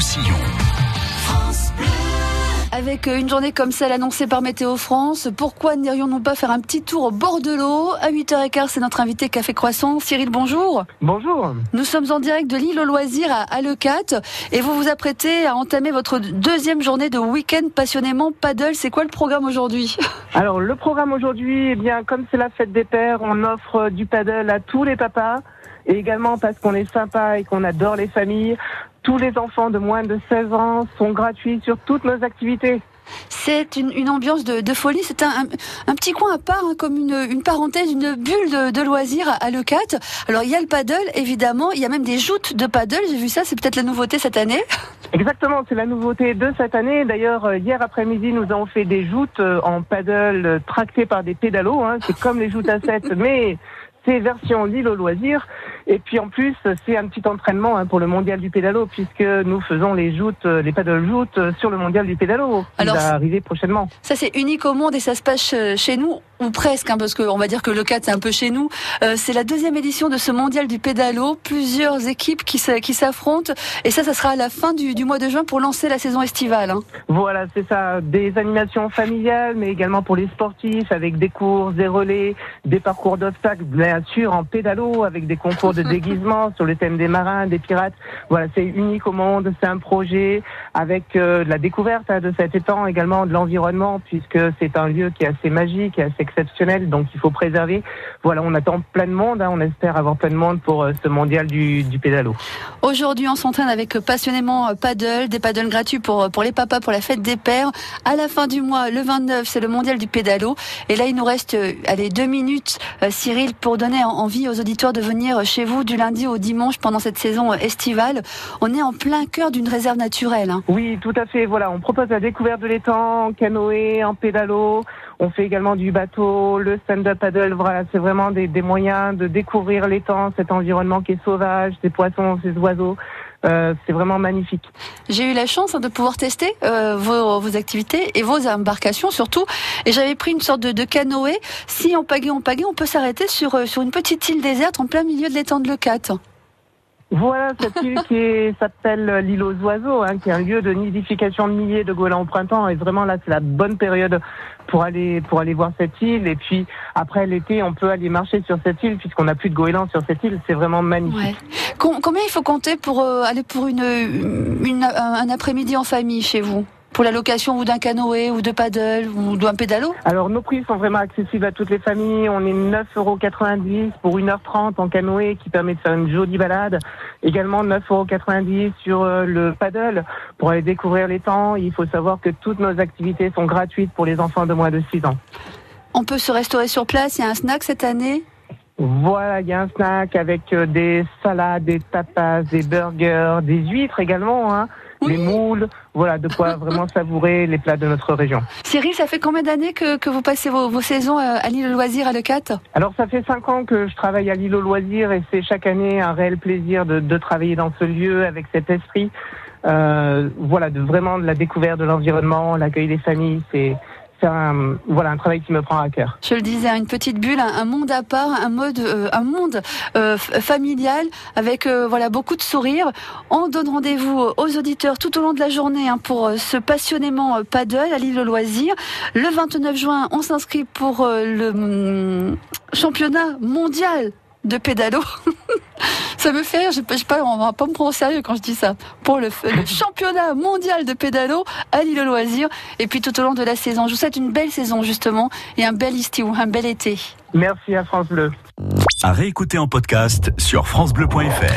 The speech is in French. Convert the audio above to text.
Roussillon. Avec euh, une journée comme celle annoncée par Météo France, pourquoi n'irions-nous pas faire un petit tour au bord de l'eau À 8h15, c'est notre invité Café Croissant. Cyril, bonjour. Bonjour. Nous sommes en direct de l'île aux loisirs à Alecat et vous vous apprêtez à entamer votre deuxième journée de week-end passionnément paddle. C'est quoi le programme aujourd'hui Alors, le programme aujourd'hui, eh bien, comme c'est la fête des pères, on offre du paddle à tous les papas et également parce qu'on est sympa et qu'on adore les familles. Tous les enfants de moins de 16 ans sont gratuits sur toutes nos activités. C'est une, une, ambiance de, de folie. C'est un, un, petit coin à part, hein, comme une, une, parenthèse, une bulle de, de loisirs à Leucat. Alors il y a le paddle, évidemment. Il y a même des joutes de paddle. J'ai vu ça. C'est peut-être la nouveauté cette année. Exactement, c'est la nouveauté de cette année. D'ailleurs, euh, hier après-midi, nous avons fait des joutes euh, en paddle tractées par des pédalos. Hein. C'est comme les joutes à 7, mais c'est version l'île au loisir. Et puis en plus, c'est un petit entraînement hein, pour le mondial du pédalo, puisque nous faisons les joutes, les paddle joutes sur le mondial du pédalo, qui Alors, va arriver prochainement. Ça, c'est unique au monde et ça se passe chez nous, ou presque, hein, parce qu'on va dire que le 4, c'est un peu chez nous. Euh, c'est la deuxième édition de ce mondial du pédalo, plusieurs équipes qui s'affrontent, et ça, ça sera à la fin du, du, mois de juin pour lancer la saison estivale. Hein. Voilà, c'est ça. Des animations familiales, mais également pour les sportifs, avec des courses, des relais, des parcours d'obstacles, bien sûr en pédalo, avec des concours de déguisement sur le thème des marins, des pirates. Voilà, c'est unique au monde. C'est un projet avec euh, la découverte hein, de cet étang, également de l'environnement, puisque c'est un lieu qui est assez magique, et assez exceptionnel, donc il faut préserver. Voilà, on attend plein de monde. Hein, on espère avoir plein de monde pour euh, ce mondial du, du pédalo. Aujourd'hui, on s'entraîne avec passionnément paddle, des paddles gratuits pour pour les papas pour la fête des pères. À la fin du mois, le 29, c'est le mondial du pédalo. Et là, il nous reste, euh, allez, deux minutes, euh, Cyril, pour donner envie aux auditeurs de venir chez vous du lundi au dimanche pendant cette saison estivale. On est en plein cœur d'une réserve naturelle. Hein. Oui, tout à fait. Voilà, on propose la découverte de l'étang en canoë, en pédalo. On fait également du bateau, le stand-up paddle. Voilà, c'est vraiment des, moyens de découvrir l'étang, cet environnement qui est sauvage, ces poissons, ces oiseaux. Euh, c'est vraiment magnifique. J'ai eu la chance hein, de pouvoir tester euh, vos, activités et vos embarcations surtout. Et j'avais pris une sorte de, canoë. Si on pagaie, on pagaie, on peut s'arrêter sur, sur une petite île déserte en plein milieu de l'étang de Leucate. Voilà cette île qui s'appelle l'île aux oiseaux, hein, qui est un lieu de nidification de milliers de goélands au printemps. Et vraiment là, c'est la bonne période pour aller pour aller voir cette île. Et puis après l'été, on peut aller marcher sur cette île puisqu'on n'a plus de goélands sur cette île. C'est vraiment magnifique. Ouais. Combien il faut compter pour euh, aller pour une, une un après-midi en famille chez vous? Pour la location ou d'un canoë ou de paddle ou d'un pédalo Alors nos prix sont vraiment accessibles à toutes les familles. On est 9,90 euros pour 1h30 en canoë qui permet de faire une jolie balade. Également 9,90 euros sur le paddle pour aller découvrir les temps. Il faut savoir que toutes nos activités sont gratuites pour les enfants de moins de 6 ans. On peut se restaurer sur place. Il y a un snack cette année? Voilà, il y a un snack avec des salades, des tapas, des burgers, des huîtres également. Hein oui. les moules, voilà, de quoi vraiment savourer les plats de notre région. Cyril, ça fait combien d'années que, que, vous passez vos, vos saisons à l'île aux loisirs à Leucate Alors ça fait cinq ans que je travaille à l'île aux loisirs et c'est chaque année un réel plaisir de, de travailler dans ce lieu avec cet esprit. Euh, voilà, de vraiment de la découverte de l'environnement, l'accueil des familles, c'est c'est un, voilà, un travail qui me prend à cœur. Je le disais, une petite bulle, un, monde à part, un, mode, euh, un monde euh, familial avec euh, voilà beaucoup de sourires. On donne rendez-vous aux auditeurs tout au long de la journée hein, pour ce passionnément paddle à l'île au loisir. Le 29 juin, on s'inscrit pour le hum, championnat mondial de pédalo. ça me fait rire, je, je pas, on va pas me prendre au sérieux quand je dis ça. Pour le, le championnat mondial de pédalo à l'île loisir et puis tout au long de la saison. Je vous souhaite une belle saison justement et un bel estiu, un bel été. Merci à France Bleu. À réécouter en podcast sur francebleu.fr.